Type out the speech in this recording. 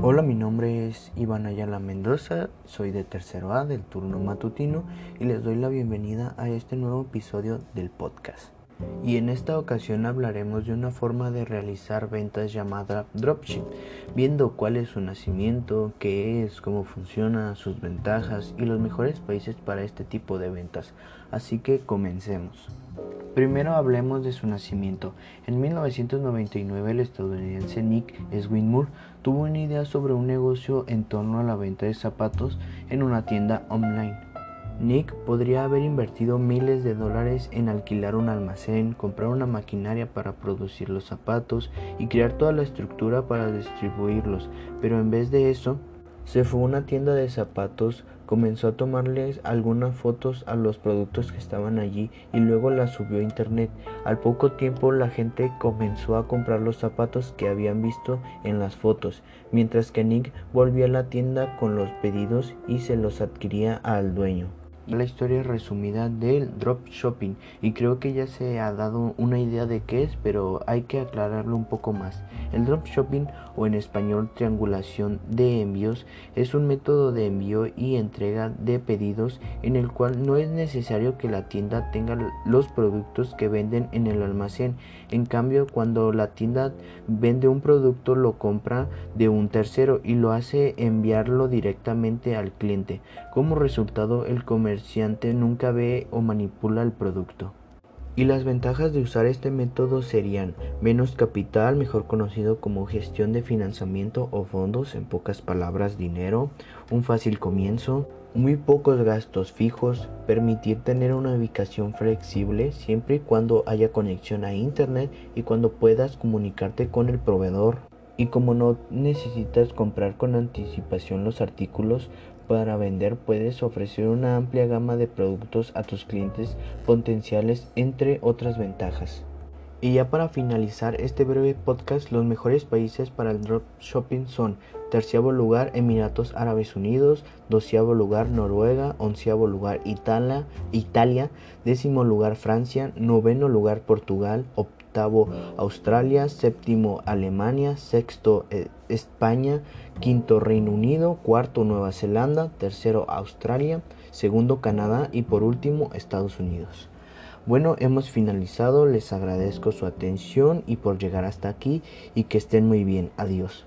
Hola, mi nombre es Iván Ayala Mendoza, soy de tercero A del turno matutino y les doy la bienvenida a este nuevo episodio del podcast. Y en esta ocasión hablaremos de una forma de realizar ventas llamada dropship, viendo cuál es su nacimiento, qué es, cómo funciona, sus ventajas y los mejores países para este tipo de ventas. Así que comencemos. Primero hablemos de su nacimiento. En 1999 el estadounidense Nick Swinmurr tuvo una idea sobre un negocio en torno a la venta de zapatos en una tienda online. Nick podría haber invertido miles de dólares en alquilar un almacén, comprar una maquinaria para producir los zapatos y crear toda la estructura para distribuirlos, pero en vez de eso, se fue a una tienda de zapatos, comenzó a tomarles algunas fotos a los productos que estaban allí y luego las subió a internet. Al poco tiempo la gente comenzó a comprar los zapatos que habían visto en las fotos, mientras que Nick volvió a la tienda con los pedidos y se los adquiría al dueño la historia resumida del dropshipping y creo que ya se ha dado una idea de qué es, pero hay que aclararlo un poco más. El dropshipping o en español triangulación de envíos es un método de envío y entrega de pedidos en el cual no es necesario que la tienda tenga los productos que venden en el almacén. En cambio, cuando la tienda vende un producto lo compra de un tercero y lo hace enviarlo directamente al cliente. Como resultado, el comercio nunca ve o manipula el producto. Y las ventajas de usar este método serían menos capital, mejor conocido como gestión de financiamiento o fondos, en pocas palabras dinero, un fácil comienzo, muy pocos gastos fijos, permitir tener una ubicación flexible siempre y cuando haya conexión a internet y cuando puedas comunicarte con el proveedor. Y como no necesitas comprar con anticipación los artículos, para vender puedes ofrecer una amplia gama de productos a tus clientes potenciales entre otras ventajas. Y ya para finalizar este breve podcast, los mejores países para el dropshipping son terciavo lugar Emiratos Árabes Unidos, doceavo lugar Noruega, onceavo lugar Italia, Italia, décimo lugar Francia, noveno lugar Portugal, octavo Australia, séptimo Alemania, sexto eh, España, quinto Reino Unido, cuarto Nueva Zelanda, tercero Australia, segundo Canadá y por último Estados Unidos. Bueno, hemos finalizado, les agradezco su atención y por llegar hasta aquí y que estén muy bien. Adiós.